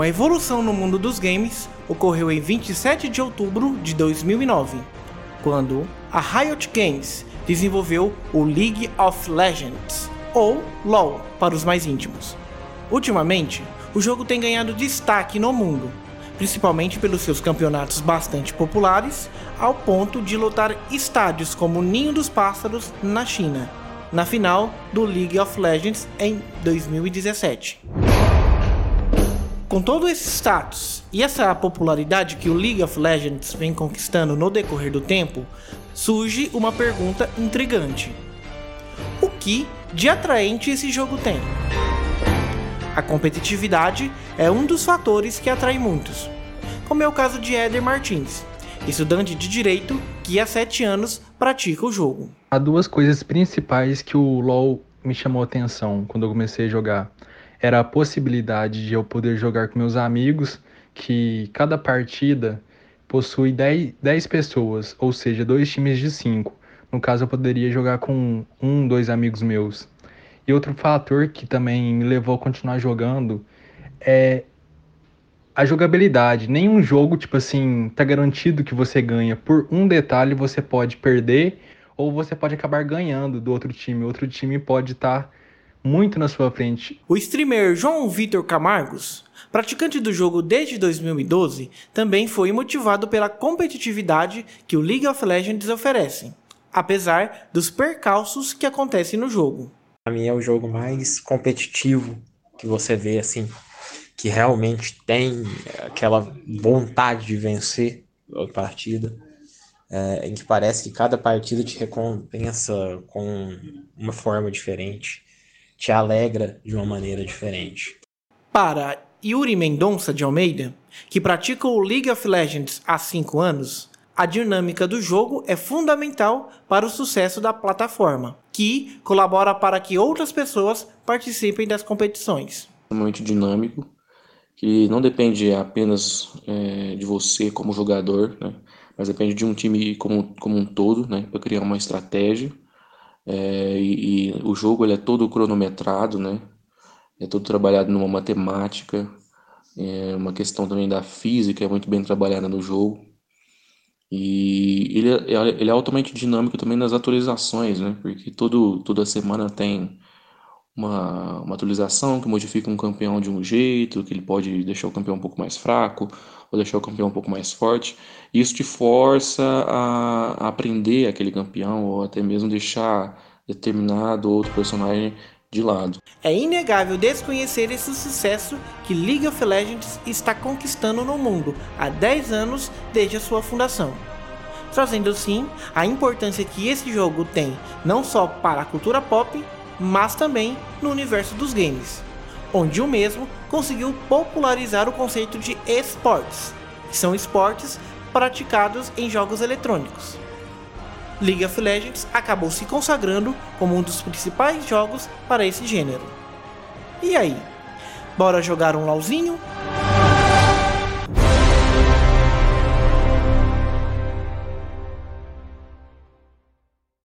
Uma evolução no mundo dos games ocorreu em 27 de outubro de 2009, quando a Riot Games desenvolveu o League of Legends, ou LoL para os mais íntimos. Ultimamente, o jogo tem ganhado destaque no mundo, principalmente pelos seus campeonatos bastante populares, ao ponto de lotar estádios como Ninho dos Pássaros na China, na final do League of Legends em 2017. Com todo esse status e essa popularidade que o League of Legends vem conquistando no decorrer do tempo, surge uma pergunta intrigante: O que de atraente esse jogo tem? A competitividade é um dos fatores que atrai muitos, como é o caso de Éder Martins, estudante de direito que há 7 anos pratica o jogo. Há duas coisas principais que o LoL me chamou a atenção quando eu comecei a jogar era a possibilidade de eu poder jogar com meus amigos, que cada partida possui 10, 10 pessoas, ou seja, dois times de 5. No caso, eu poderia jogar com um, dois amigos meus. E outro fator que também me levou a continuar jogando é a jogabilidade. Nenhum jogo, tipo assim, tá garantido que você ganha. Por um detalhe, você pode perder ou você pode acabar ganhando do outro time. Outro time pode estar tá muito na sua frente. O streamer João Vitor Camargos, praticante do jogo desde 2012, também foi motivado pela competitividade que o League of Legends oferece, apesar dos percalços que acontecem no jogo. Para mim é o jogo mais competitivo que você vê assim, que realmente tem aquela vontade de vencer a partida. É, em que parece que cada partida te recompensa com uma forma diferente te alegra de uma maneira diferente. Para Yuri Mendonça de Almeida, que pratica o League of Legends há 5 anos, a dinâmica do jogo é fundamental para o sucesso da plataforma, que colabora para que outras pessoas participem das competições. É muito dinâmico, que não depende apenas é, de você como jogador, né? mas depende de um time como, como um todo, né? para criar uma estratégia é, e, e, o jogo ele é todo cronometrado, né? É todo trabalhado numa matemática, é uma questão também da física é muito bem trabalhada no jogo. E ele, é, ele é altamente dinâmico também nas atualizações, né? Porque todo, toda semana tem uma, uma atualização que modifica um campeão de um jeito, que ele pode deixar o campeão um pouco mais fraco, ou deixar o campeão um pouco mais forte. Isso te força a, aprender aquele campeão, ou até mesmo deixar determinado outro personagem de lado. É inegável desconhecer esse sucesso que League of Legends está conquistando no mundo há 10 anos desde a sua fundação. Trazendo sim a importância que esse jogo tem não só para a cultura pop, mas também no universo dos games onde o mesmo conseguiu popularizar o conceito de esportes, que são esportes praticados em jogos eletrônicos. League of Legends acabou se consagrando como um dos principais jogos para esse gênero. E aí? Bora jogar um LOLzinho?